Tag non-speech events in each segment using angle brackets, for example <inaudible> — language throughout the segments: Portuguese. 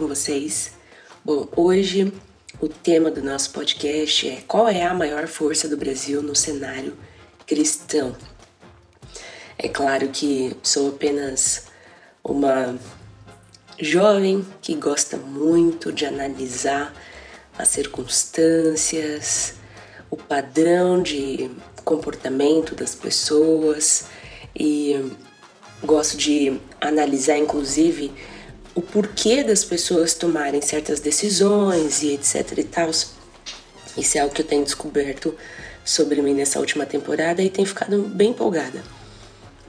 com vocês? Bom, hoje o tema do nosso podcast é qual é a maior força do Brasil no cenário cristão? É claro que sou apenas uma jovem que gosta muito de analisar as circunstâncias, o padrão de comportamento das pessoas e gosto de analisar inclusive o porquê das pessoas tomarem certas decisões e etc e tal. Isso é algo que eu tenho descoberto sobre mim nessa última temporada e tenho ficado bem empolgada.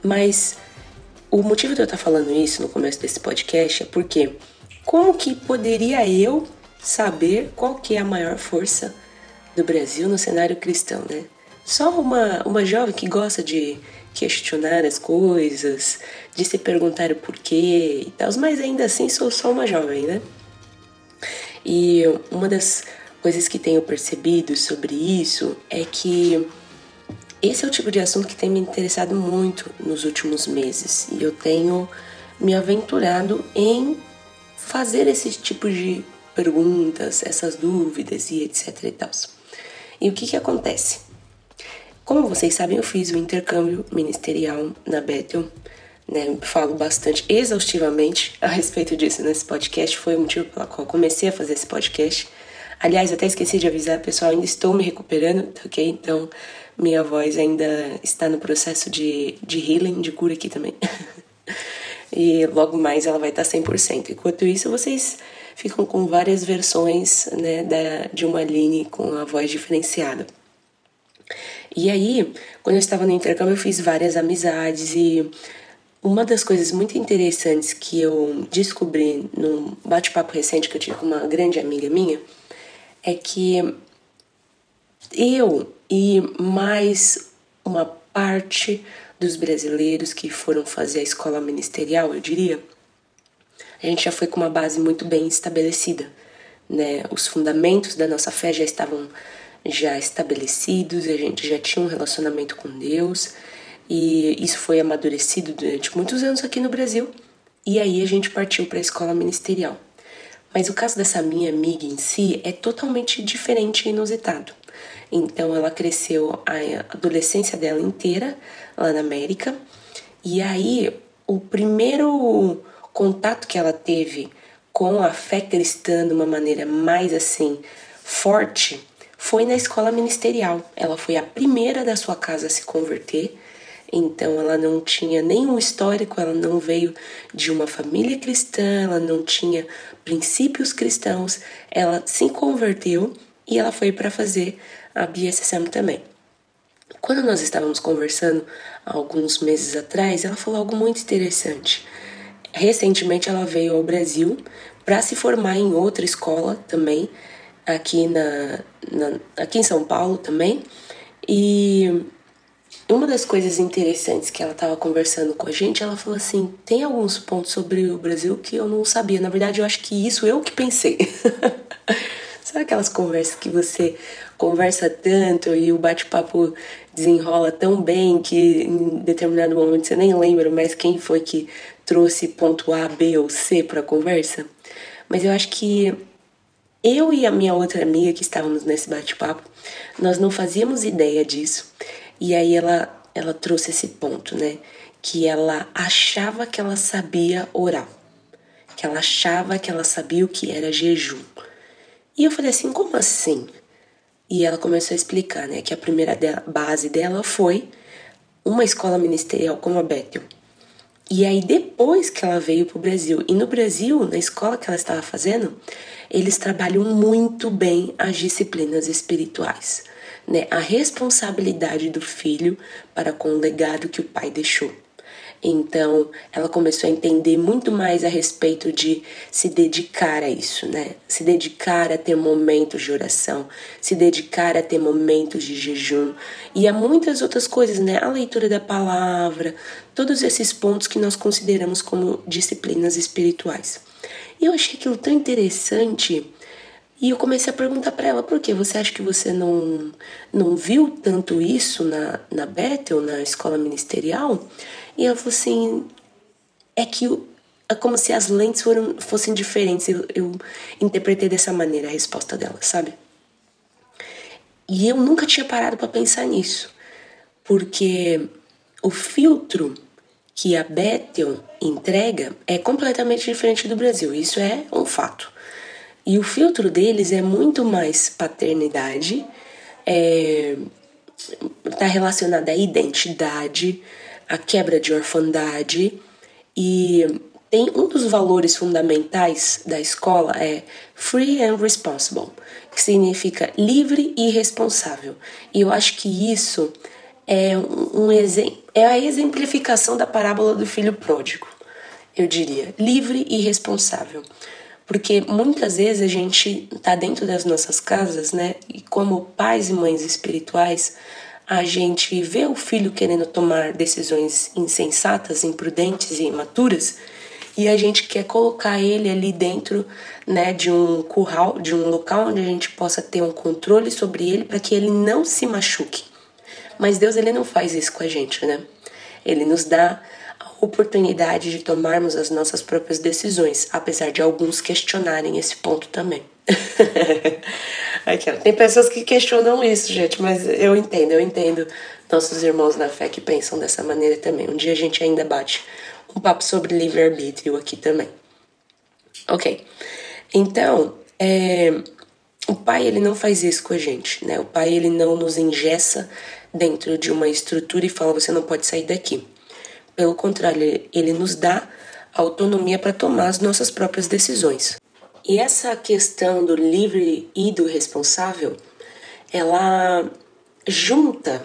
Mas o motivo de eu estar falando isso no começo desse podcast é porque como que poderia eu saber qual que é a maior força do Brasil no cenário cristão, né? Só uma, uma jovem que gosta de questionar as coisas, de se perguntar o porquê e tal, mas ainda assim sou só uma jovem, né? E uma das coisas que tenho percebido sobre isso é que esse é o tipo de assunto que tem me interessado muito nos últimos meses e eu tenho me aventurado em fazer esse tipo de perguntas, essas dúvidas e etc e tal. E o que que acontece? Como vocês sabem, eu fiz o intercâmbio ministerial na Bethel. Né? Falo bastante exaustivamente a respeito disso nesse podcast. Foi o motivo pelo qual comecei a fazer esse podcast. Aliás, até esqueci de avisar, pessoal, ainda estou me recuperando, tá ok? Então, minha voz ainda está no processo de, de healing, de cura aqui também. <laughs> e logo mais ela vai estar 100%. Enquanto isso, vocês ficam com várias versões né, da, de uma Aline com a voz diferenciada. E aí, quando eu estava no intercâmbio, eu fiz várias amizades e uma das coisas muito interessantes que eu descobri num bate-papo recente que eu tive com uma grande amiga minha é que eu e mais uma parte dos brasileiros que foram fazer a escola ministerial, eu diria, a gente já foi com uma base muito bem estabelecida, né? Os fundamentos da nossa fé já estavam já estabelecidos, a gente já tinha um relacionamento com Deus e isso foi amadurecido durante muitos anos aqui no Brasil. E aí a gente partiu para a escola ministerial. Mas o caso dessa minha amiga em si é totalmente diferente e inusitado. Então ela cresceu a adolescência dela inteira lá na América. E aí o primeiro contato que ela teve com a fé cristã de uma maneira mais assim forte foi na escola ministerial. Ela foi a primeira da sua casa a se converter. Então ela não tinha nenhum histórico, ela não veio de uma família cristã, ela não tinha princípios cristãos. Ela se converteu e ela foi para fazer a BSSM também. Quando nós estávamos conversando alguns meses atrás, ela falou algo muito interessante. Recentemente ela veio ao Brasil para se formar em outra escola também, aqui, na, na, aqui em São Paulo também. E uma das coisas interessantes que ela estava conversando com a gente, ela falou assim: tem alguns pontos sobre o Brasil que eu não sabia. Na verdade, eu acho que isso eu que pensei. <laughs> Sabe aquelas conversas que você conversa tanto e o bate-papo desenrola tão bem que em determinado momento você nem lembra mais quem foi que trouxe ponto A, B ou C para a conversa? Mas eu acho que eu e a minha outra amiga que estávamos nesse bate-papo, nós não fazíamos ideia disso. E aí ela, ela trouxe esse ponto, né? Que ela achava que ela sabia orar. Que ela achava que ela sabia o que era jejum. E eu falei assim, como assim? E ela começou a explicar, né? Que a primeira base dela foi uma escola ministerial como a Bethel. E aí depois que ela veio para o Brasil, e no Brasil, na escola que ela estava fazendo, eles trabalham muito bem as disciplinas espirituais, né? A responsabilidade do filho para com o legado que o pai deixou. Então, ela começou a entender muito mais a respeito de se dedicar a isso, né? Se dedicar a ter momentos de oração, se dedicar a ter momentos de jejum e a muitas outras coisas, né? A leitura da palavra, todos esses pontos que nós consideramos como disciplinas espirituais. E eu achei aquilo tão interessante e eu comecei a perguntar para ela, por que você acha que você não, não viu tanto isso na, na Bethel, na escola ministerial? E ela falou assim: é que é como se as lentes foram, fossem diferentes. Eu, eu interpretei dessa maneira a resposta dela, sabe? E eu nunca tinha parado para pensar nisso, porque o filtro que a Bethel entrega é completamente diferente do Brasil, isso é um fato. E o filtro deles é muito mais paternidade, é, tá relacionada à identidade, à quebra de orfandade e tem um dos valores fundamentais da escola é free and responsible, que significa livre e responsável. E eu acho que isso é um, um é a exemplificação da parábola do filho pródigo. Eu diria, livre e responsável. Porque muitas vezes a gente está dentro das nossas casas, né? E como pais e mães espirituais, a gente vê o filho querendo tomar decisões insensatas, imprudentes e imaturas, e a gente quer colocar ele ali dentro, né, de um curral, de um local onde a gente possa ter um controle sobre ele para que ele não se machuque. Mas Deus ele não faz isso com a gente, né? Ele nos dá oportunidade de tomarmos as nossas próprias decisões, apesar de alguns questionarem esse ponto também. <laughs> Tem pessoas que questionam isso, gente, mas eu entendo, eu entendo nossos irmãos na fé que pensam dessa maneira também. Um dia a gente ainda bate um papo sobre livre-arbítrio aqui também. Ok, então, é, o pai ele não faz isso com a gente, né? O pai ele não nos engessa dentro de uma estrutura e fala você não pode sair daqui. Pelo contrário, ele nos dá autonomia para tomar as nossas próprias decisões. E essa questão do livre e do responsável, ela junta,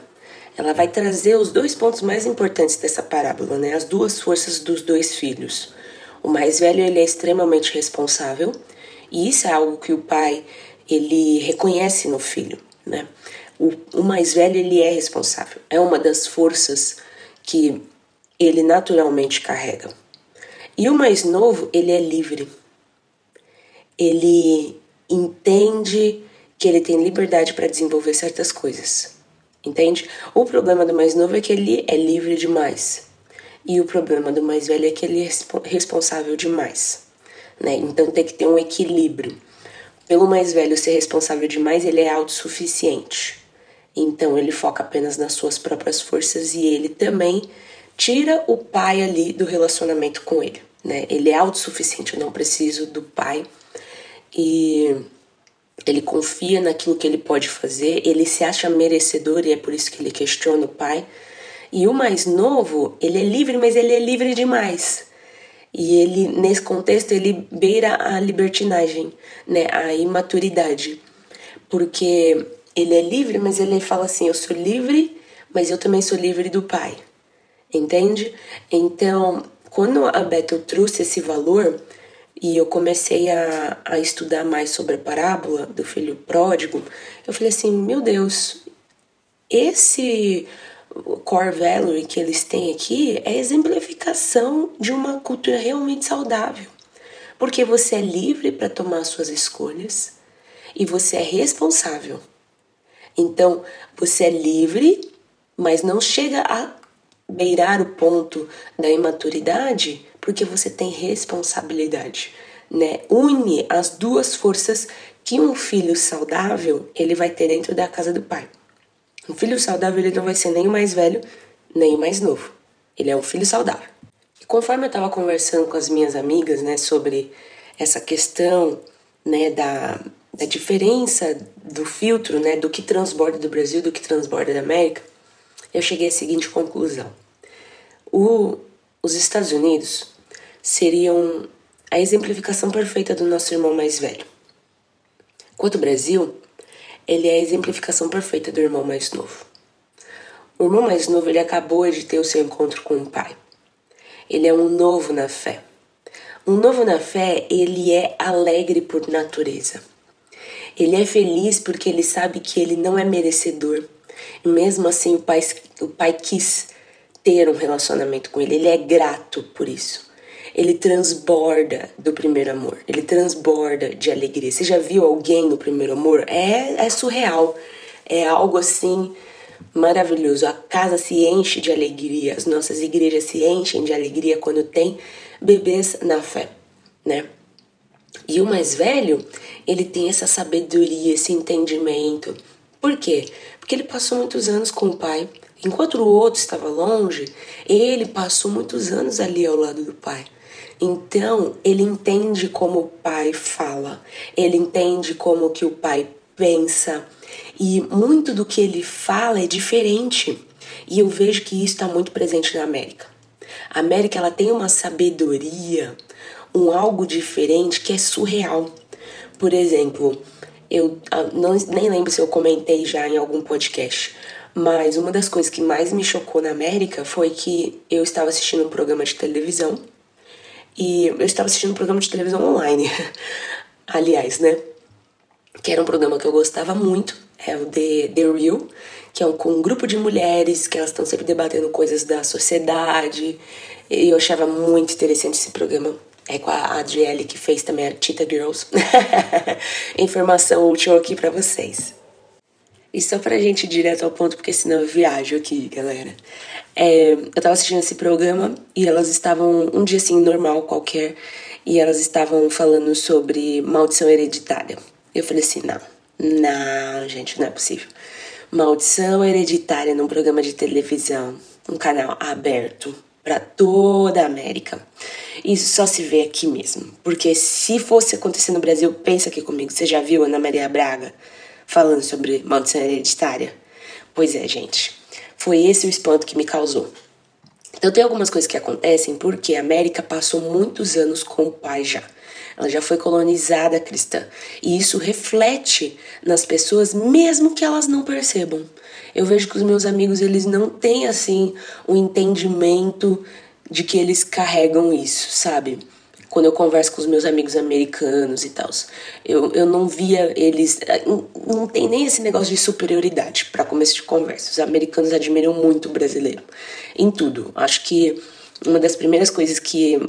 ela vai trazer os dois pontos mais importantes dessa parábola, né? As duas forças dos dois filhos. O mais velho ele é extremamente responsável, e isso é algo que o pai ele reconhece no filho, né? O, o mais velho ele é responsável, é uma das forças que ele naturalmente carrega. E o mais novo, ele é livre. Ele entende que ele tem liberdade para desenvolver certas coisas. Entende? O problema do mais novo é que ele é livre demais. E o problema do mais velho é que ele é responsável demais. Né? Então tem que ter um equilíbrio. Pelo mais velho ser responsável demais, ele é autossuficiente. Então ele foca apenas nas suas próprias forças e ele também tira o pai ali do relacionamento com ele, né? Ele é autossuficiente, eu não preciso do pai. E ele confia naquilo que ele pode fazer, ele se acha merecedor e é por isso que ele questiona o pai. E o mais novo, ele é livre, mas ele é livre demais. E ele, nesse contexto, ele beira a libertinagem, né, a imaturidade. Porque ele é livre, mas ele fala assim: eu sou livre, mas eu também sou livre do pai entende? Então, quando a Bethel trouxe esse valor e eu comecei a, a estudar mais sobre a parábola do filho pródigo, eu falei assim: meu Deus, esse core value que eles têm aqui é exemplificação de uma cultura realmente saudável. Porque você é livre para tomar suas escolhas e você é responsável. Então, você é livre, mas não chega a beirar o ponto da imaturidade porque você tem responsabilidade, né? Une as duas forças que um filho saudável ele vai ter dentro da casa do pai. Um filho saudável ele não vai ser nem o mais velho nem o mais novo. Ele é um filho saudável. E conforme eu estava conversando com as minhas amigas, né, sobre essa questão, né, da, da diferença do filtro, né, do que transborda do Brasil, do que transborda da América, eu cheguei à seguinte conclusão: o, os Estados Unidos seriam a exemplificação perfeita do nosso irmão mais velho. Enquanto o Brasil, ele é a exemplificação perfeita do irmão mais novo. O irmão mais novo ele acabou de ter o seu encontro com o pai. Ele é um novo na fé. Um novo na fé, ele é alegre por natureza. Ele é feliz porque ele sabe que ele não é merecedor e mesmo assim o pai, o pai quis ter um relacionamento com ele, ele é grato por isso. Ele transborda do primeiro amor, ele transborda de alegria. Você já viu alguém no primeiro amor? É, é surreal, é algo assim maravilhoso. A casa se enche de alegria, as nossas igrejas se enchem de alegria quando tem bebês na fé, né? E o mais velho, ele tem essa sabedoria, esse entendimento. Por quê? Porque ele passou muitos anos com o pai. Enquanto o outro estava longe, ele passou muitos anos ali ao lado do pai. Então, ele entende como o pai fala, ele entende como que o pai pensa, e muito do que ele fala é diferente. E eu vejo que isso está muito presente na América. A América ela tem uma sabedoria, um algo diferente que é surreal. Por exemplo, eu ah, não, nem lembro se eu comentei já em algum podcast, mas uma das coisas que mais me chocou na América foi que eu estava assistindo um programa de televisão e eu estava assistindo um programa de televisão online, <laughs> aliás, né? Que era um programa que eu gostava muito, é o The, The Real, que é um, com um grupo de mulheres que elas estão sempre debatendo coisas da sociedade. E eu achava muito interessante esse programa. É com a Adriele que fez também a Tita Girls. <laughs> Informação útil aqui para vocês. E só pra gente ir direto ao ponto, porque senão eu viajo aqui, galera. É, eu tava assistindo esse programa e elas estavam, um dia assim, normal, qualquer, e elas estavam falando sobre maldição hereditária. Eu falei assim: não, não, gente, não é possível. Maldição hereditária num programa de televisão, um canal aberto para toda a América. Isso só se vê aqui mesmo. Porque se fosse acontecer no Brasil, pensa aqui comigo. Você já viu Ana Maria Braga falando sobre maldição hereditária? Pois é, gente. Foi esse o espanto que me causou. Então tem algumas coisas que acontecem porque a América passou muitos anos com o pai já. Ela já foi colonizada cristã. E isso reflete nas pessoas mesmo que elas não percebam. Eu vejo que os meus amigos, eles não têm assim o um entendimento de que eles carregam isso, sabe? quando eu converso com os meus amigos americanos e tal. Eu, eu não via eles. Não tem nem esse negócio de superioridade para começo de conversa. Os americanos admiram muito o brasileiro em tudo. Acho que uma das primeiras coisas que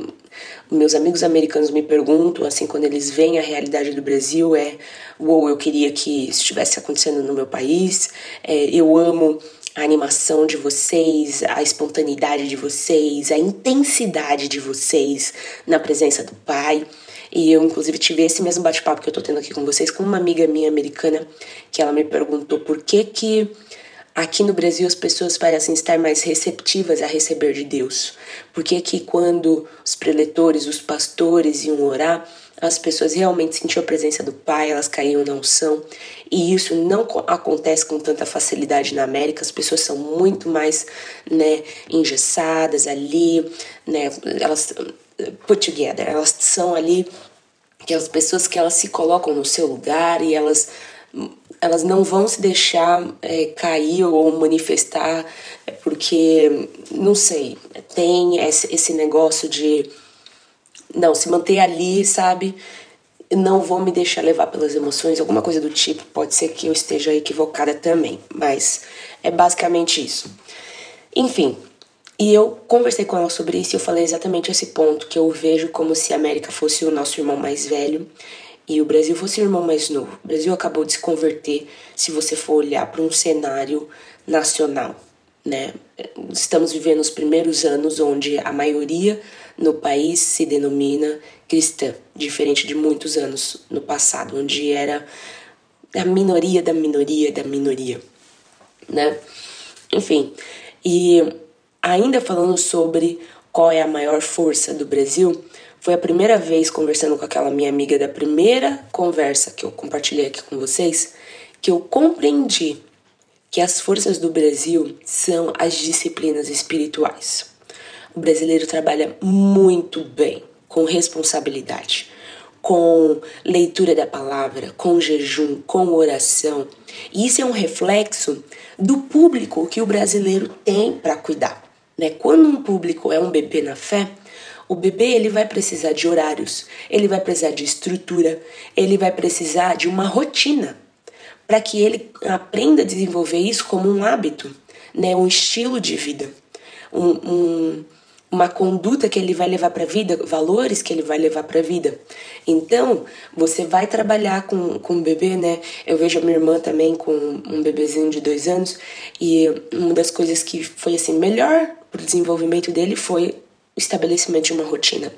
meus amigos americanos me perguntam, assim, quando eles veem a realidade do Brasil, é: Uou, eu queria que isso estivesse acontecendo no meu país, é, eu amo a animação de vocês, a espontaneidade de vocês, a intensidade de vocês na presença do Pai. E eu, inclusive, tive esse mesmo bate-papo que eu tô tendo aqui com vocês com uma amiga minha americana, que ela me perguntou por que que aqui no Brasil as pessoas parecem estar mais receptivas a receber de Deus. Por que que quando os preletores, os pastores iam orar, as pessoas realmente sentiam a presença do Pai, elas caíam na unção. E isso não acontece com tanta facilidade na América, as pessoas são muito mais né, engessadas ali, né, elas put together, elas são ali aquelas pessoas que elas se colocam no seu lugar e elas elas não vão se deixar é, cair ou manifestar é porque não sei tem esse, esse negócio de não, se manter ali, sabe? Não vou me deixar levar pelas emoções, alguma coisa do tipo. Pode ser que eu esteja equivocada também, mas é basicamente isso. Enfim, e eu conversei com ela sobre isso e eu falei exatamente esse ponto, que eu vejo como se a América fosse o nosso irmão mais velho e o Brasil fosse o irmão mais novo. O Brasil acabou de se converter, se você for olhar para um cenário nacional, né? Estamos vivendo os primeiros anos onde a maioria no país se denomina cristã, diferente de muitos anos no passado, onde era a minoria da minoria da minoria, né? Enfim, e ainda falando sobre qual é a maior força do Brasil, foi a primeira vez conversando com aquela minha amiga da primeira conversa que eu compartilhei aqui com vocês, que eu compreendi que as forças do Brasil são as disciplinas espirituais. O brasileiro trabalha muito bem, com responsabilidade, com leitura da palavra, com jejum, com oração. E isso é um reflexo do público que o brasileiro tem para cuidar. Né? Quando um público é um bebê na fé, o bebê ele vai precisar de horários, ele vai precisar de estrutura, ele vai precisar de uma rotina para que ele aprenda a desenvolver isso como um hábito, né? um estilo de vida, um, um uma conduta que ele vai levar para a vida, valores que ele vai levar para a vida. Então, você vai trabalhar com, com o bebê, né? Eu vejo a minha irmã também com um bebezinho de dois anos, e uma das coisas que foi assim melhor para o desenvolvimento dele foi estabelecimento de uma rotina.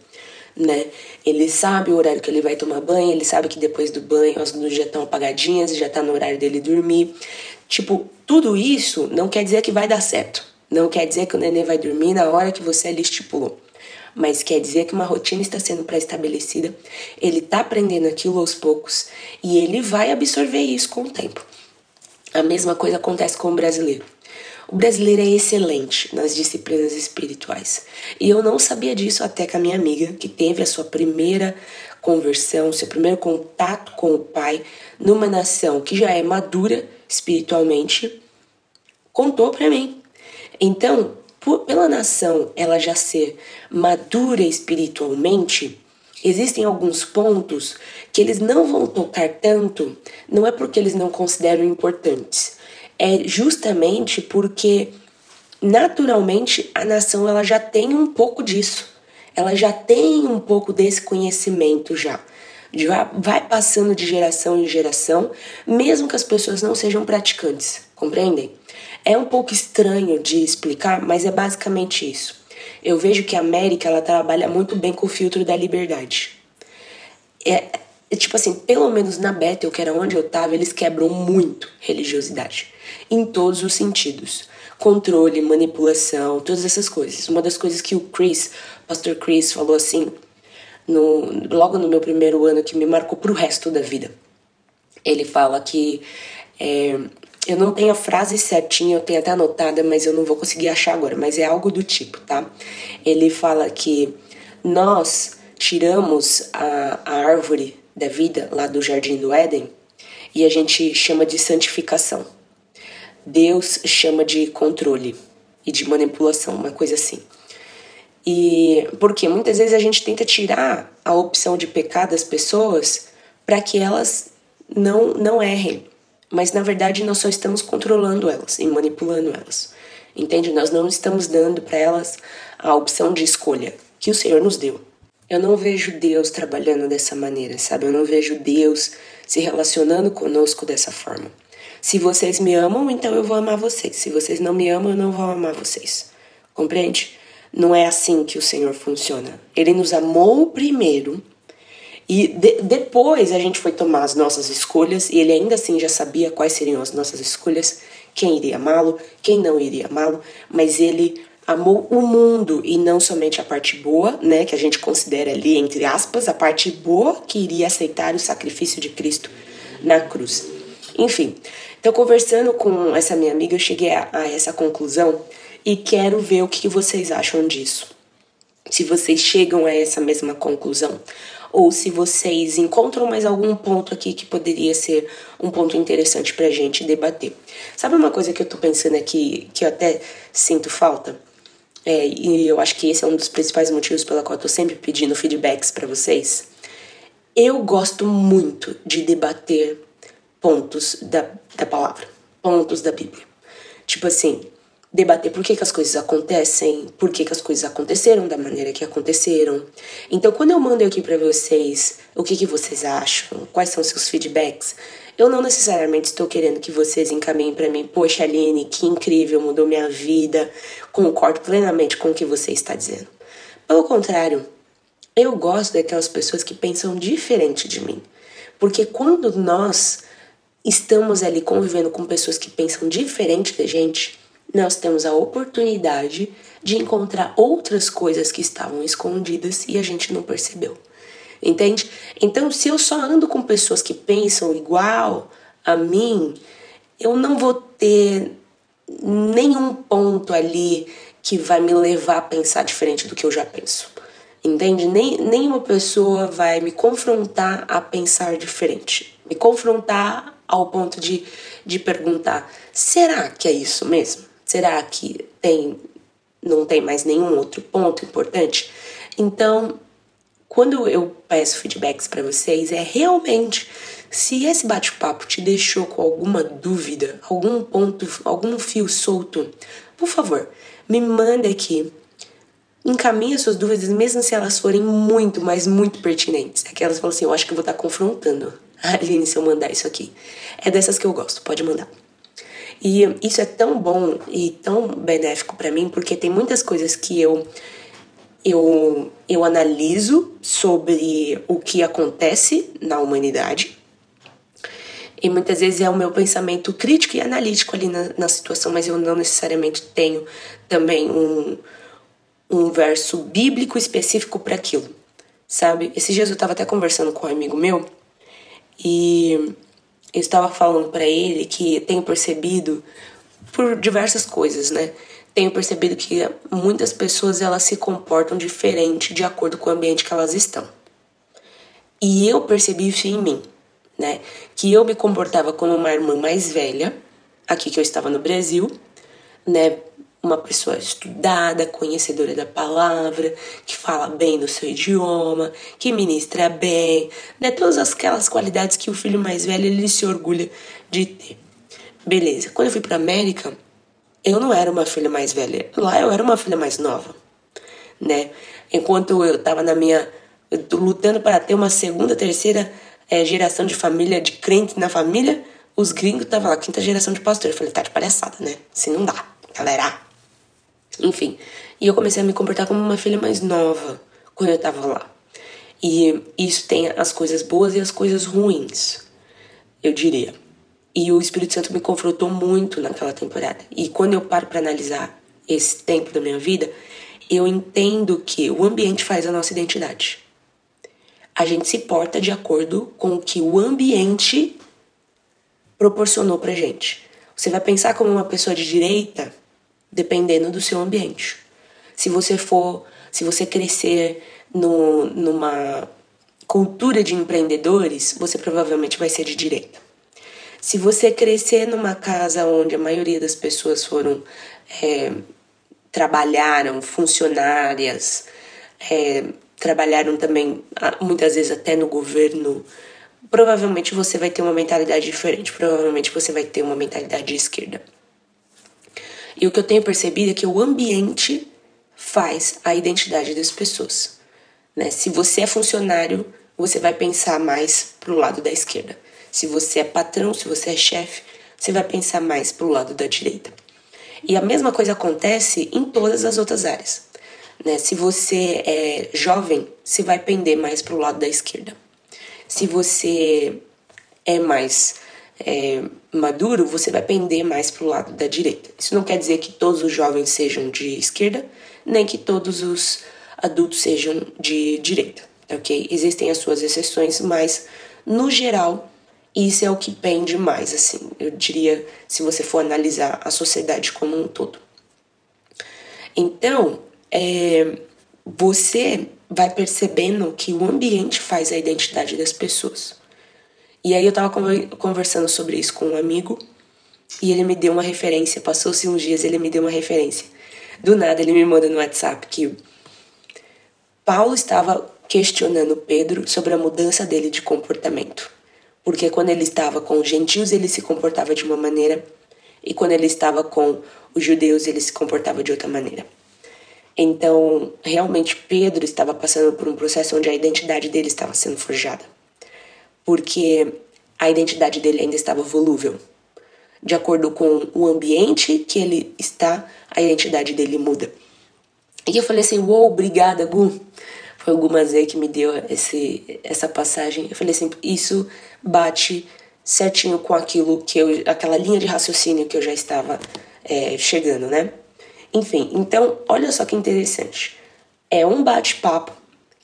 Né? Ele sabe o horário que ele vai tomar banho, ele sabe que depois do banho as luzes já estão apagadinhas, já está no horário dele dormir. Tipo, tudo isso não quer dizer que vai dar certo. Não quer dizer que o neném vai dormir na hora que você ali estipulou. Mas quer dizer que uma rotina está sendo pré-estabelecida, ele está aprendendo aquilo aos poucos e ele vai absorver isso com o tempo. A mesma coisa acontece com o brasileiro. O brasileiro é excelente nas disciplinas espirituais. E eu não sabia disso até que a minha amiga, que teve a sua primeira conversão, seu primeiro contato com o Pai, numa nação que já é madura espiritualmente, contou para mim. Então, por, pela nação ela já ser madura espiritualmente, existem alguns pontos que eles não vão tocar tanto, não é porque eles não consideram importantes, é justamente porque naturalmente a nação ela já tem um pouco disso. Ela já tem um pouco desse conhecimento já. Vai passando de geração em geração, mesmo que as pessoas não sejam praticantes, compreendem? É um pouco estranho de explicar, mas é basicamente isso. Eu vejo que a América ela trabalha muito bem com o filtro da liberdade. É, é tipo assim, pelo menos na Bethel, que era onde eu tava, eles quebram muito religiosidade. Em todos os sentidos. Controle, manipulação, todas essas coisas. Uma das coisas que o Chris, pastor Chris, falou assim, no, logo no meu primeiro ano, que me marcou pro resto da vida. Ele fala que é, eu não tenho a frase certinha, eu tenho até anotada, mas eu não vou conseguir achar agora, mas é algo do tipo, tá? Ele fala que nós tiramos a, a árvore da vida lá do jardim do Éden e a gente chama de santificação. Deus chama de controle e de manipulação, uma coisa assim. E porque muitas vezes a gente tenta tirar a opção de pecar das pessoas para que elas não não errem mas na verdade nós só estamos controlando elas e manipulando elas. Entende? Nós não estamos dando para elas a opção de escolha que o Senhor nos deu. Eu não vejo Deus trabalhando dessa maneira, sabe? Eu não vejo Deus se relacionando conosco dessa forma. Se vocês me amam, então eu vou amar vocês. Se vocês não me amam, eu não vou amar vocês. Compreende? Não é assim que o Senhor funciona. Ele nos amou primeiro e de, depois a gente foi tomar as nossas escolhas e ele ainda assim já sabia quais seriam as nossas escolhas, quem iria amá-lo, quem não iria amá-lo, mas ele amou o mundo e não somente a parte boa, né, que a gente considera ali entre aspas a parte boa que iria aceitar o sacrifício de Cristo na cruz. Enfim, então conversando com essa minha amiga, eu cheguei a, a essa conclusão e quero ver o que vocês acham disso. Se vocês chegam a essa mesma conclusão ou se vocês encontram mais algum ponto aqui que poderia ser um ponto interessante pra gente debater. Sabe uma coisa que eu tô pensando aqui, que eu até sinto falta? É, e eu acho que esse é um dos principais motivos pela qual eu tô sempre pedindo feedbacks para vocês. Eu gosto muito de debater pontos da, da palavra, pontos da Bíblia. Tipo assim, debater por que, que as coisas acontecem, por que, que as coisas aconteceram da maneira que aconteceram. Então, quando eu mando aqui para vocês o que, que vocês acham, quais são seus feedbacks, eu não necessariamente estou querendo que vocês encaminhem para mim, poxa, Aline, que incrível, mudou minha vida, concordo plenamente com o que você está dizendo. Pelo contrário, eu gosto daquelas pessoas que pensam diferente de mim. Porque quando nós estamos ali convivendo com pessoas que pensam diferente da gente, nós temos a oportunidade de encontrar outras coisas que estavam escondidas e a gente não percebeu. Entende? Então, se eu só ando com pessoas que pensam igual a mim, eu não vou ter nenhum ponto ali que vai me levar a pensar diferente do que eu já penso. Entende? Nem, nenhuma pessoa vai me confrontar a pensar diferente. Me confrontar ao ponto de, de perguntar: será que é isso mesmo? Será que tem não tem mais nenhum outro ponto importante? Então, quando eu peço feedbacks para vocês, é realmente se esse bate-papo te deixou com alguma dúvida, algum ponto, algum fio solto, por favor, me manda aqui encaminha suas dúvidas, mesmo se elas forem muito, mas muito pertinentes. Aquelas falam assim: eu acho que eu vou estar confrontando a Aline se eu mandar isso aqui. É dessas que eu gosto, pode mandar. E isso é tão bom e tão benéfico para mim, porque tem muitas coisas que eu eu, eu analiso sobre o que acontece na humanidade. E muitas vezes é o meu pensamento crítico e analítico ali na, na situação, mas eu não necessariamente tenho também um, um verso bíblico específico para aquilo, sabe? Esses dias eu estava até conversando com um amigo meu e eu estava falando para ele que tenho percebido por diversas coisas, né? tenho percebido que muitas pessoas elas se comportam diferente de acordo com o ambiente que elas estão. E eu percebi isso em mim, né? Que eu me comportava como uma irmã mais velha, aqui que eu estava no Brasil, né? Uma pessoa estudada, conhecedora da palavra, que fala bem do seu idioma, que ministra bem, né? Todas aquelas qualidades que o filho mais velho ele se orgulha de ter. Beleza. Quando eu fui para América, eu não era uma filha mais velha. Lá eu era uma filha mais nova, né? Enquanto eu estava na minha lutando para ter uma segunda, terceira é, geração de família, de crente na família, os gringos estavam lá, quinta geração de pastor. Eu falei, tá de palhaçada, né? Se não dá, galera. Enfim, e eu comecei a me comportar como uma filha mais nova quando eu estava lá. E isso tem as coisas boas e as coisas ruins, eu diria. E o Espírito Santo me confrontou muito naquela temporada. E quando eu paro para analisar esse tempo da minha vida, eu entendo que o ambiente faz a nossa identidade. A gente se porta de acordo com o que o ambiente proporcionou pra gente. Você vai pensar como uma pessoa de direita dependendo do seu ambiente. Se você for, se você crescer no, numa cultura de empreendedores, você provavelmente vai ser de direita. Se você crescer numa casa onde a maioria das pessoas foram é, trabalharam, funcionárias, é, trabalharam também muitas vezes até no governo, provavelmente você vai ter uma mentalidade diferente. Provavelmente você vai ter uma mentalidade de esquerda. E o que eu tenho percebido é que o ambiente faz a identidade das pessoas. Né? Se você é funcionário, você vai pensar mais pro lado da esquerda. Se você é patrão, se você é chefe, você vai pensar mais para o lado da direita. E a mesma coisa acontece em todas as outras áreas. Né? Se você é jovem, você vai pender mais para o lado da esquerda. Se você é mais é, maduro, você vai pender mais para o lado da direita. Isso não quer dizer que todos os jovens sejam de esquerda, nem que todos os adultos sejam de direita, ok? Existem as suas exceções, mas no geral isso é o que pende mais, assim, eu diria, se você for analisar a sociedade como um todo. Então, é, você vai percebendo que o ambiente faz a identidade das pessoas. E aí eu tava conversando sobre isso com um amigo e ele me deu uma referência. Passou-se uns dias, ele me deu uma referência. Do nada ele me manda no WhatsApp que Paulo estava questionando Pedro sobre a mudança dele de comportamento porque quando ele estava com os gentios ele se comportava de uma maneira e quando ele estava com os judeus ele se comportava de outra maneira. Então, realmente Pedro estava passando por um processo onde a identidade dele estava sendo forjada. Porque a identidade dele ainda estava volúvel. De acordo com o ambiente que ele está, a identidade dele muda. E eu falei assim: "Uou, obrigada, Gu". Foi o Gumazê que me deu esse, essa passagem. Eu falei assim: "Isso bate certinho com aquilo que eu, aquela linha de raciocínio que eu já estava é, chegando, né? Enfim, então olha só que interessante. É um bate-papo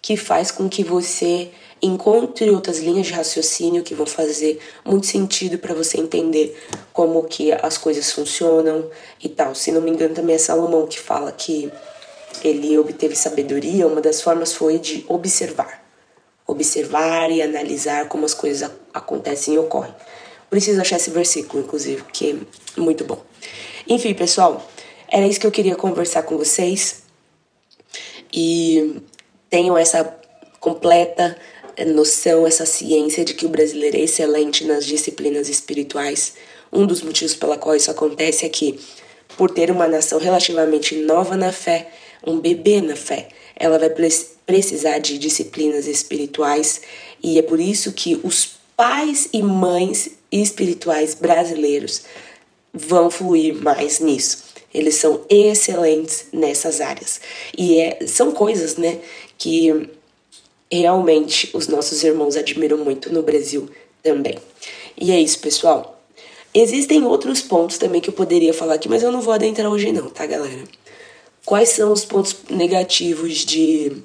que faz com que você encontre outras linhas de raciocínio que vão fazer muito sentido para você entender como que as coisas funcionam e tal. Se não me engano, também é Salomão que fala que ele obteve sabedoria, uma das formas foi de observar observar e analisar como as coisas acontecem e ocorrem. Preciso achar esse versículo, inclusive, que é muito bom. Enfim, pessoal, era isso que eu queria conversar com vocês. E tenho essa completa noção, essa ciência de que o brasileiro é excelente nas disciplinas espirituais. Um dos motivos pela qual isso acontece é que, por ter uma nação relativamente nova na fé, um bebê na fé. Ela vai precisar de disciplinas espirituais e é por isso que os pais e mães espirituais brasileiros vão fluir mais nisso. Eles são excelentes nessas áreas. E é, são coisas, né, que realmente os nossos irmãos admiram muito no Brasil também. E é isso, pessoal. Existem outros pontos também que eu poderia falar aqui, mas eu não vou adentrar hoje não, tá, galera? Quais são os pontos negativos de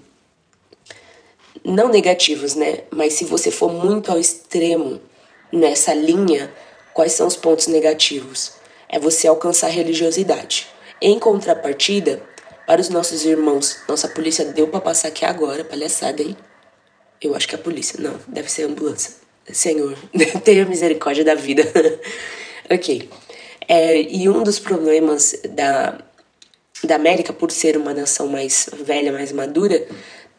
não negativos, né? Mas se você for muito ao extremo nessa linha, quais são os pontos negativos? É você alcançar religiosidade. Em contrapartida, para os nossos irmãos, nossa polícia deu para passar aqui agora, palhaçada, hein? Eu acho que é a polícia, não, deve ser a ambulância. Senhor, <laughs> tenha misericórdia da vida. <laughs> ok. É, e um dos problemas da, da América, por ser uma nação mais velha, mais madura,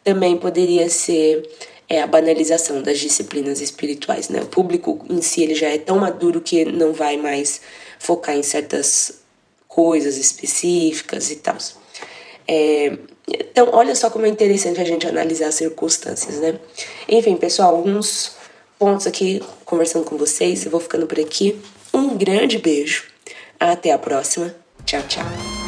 também poderia ser é, a banalização das disciplinas espirituais. Né? O público em si ele já é tão maduro que não vai mais focar em certas coisas específicas e tal. É, então, olha só como é interessante a gente analisar as circunstâncias, né? Enfim, pessoal, alguns pontos aqui conversando com vocês. Eu vou ficando por aqui. Um grande beijo. Até a próxima. Tchau, tchau.